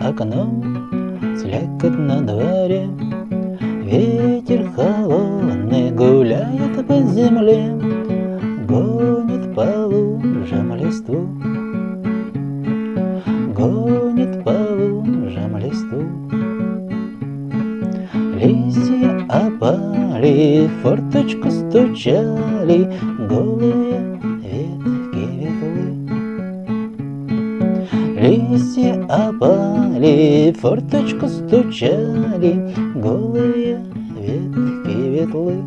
окном Слякоть на дворе. Ветер холодный гуляет по земле Гонит по лужам листву. Гонит по лужам листву. Листья опали, форточку стучали Голые ветки ветлы. Листья опали, форточку стучали Голые ветки ветлы.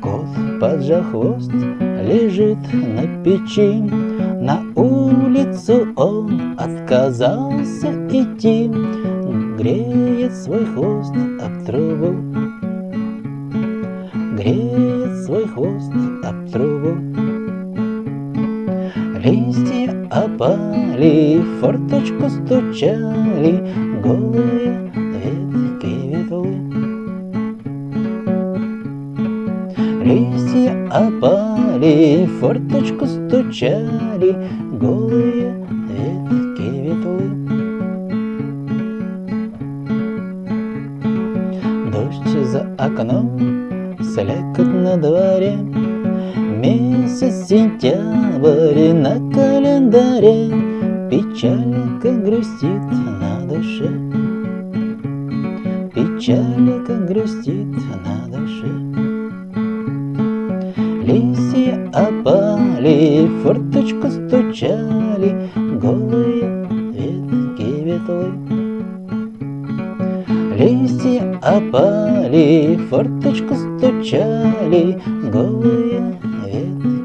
Кот, поджав хвост, лежит на печи. На улицу он отказался идти. Греет свой хвост об трубу. Греет свой хвост об трубу Листья опали, в форточку стучали Голые ветки ветлы. Листья опали, в форточку стучали Голые ветки ветлы. Дождь за окном, слякоть на дворе Месяц сентябрь на календаре Печалька грустит на душе. Печалька грустит на душе. Листья опали, форточку стучали Голые ветки ветлы. Листья опали, форточку стучали Голые ветки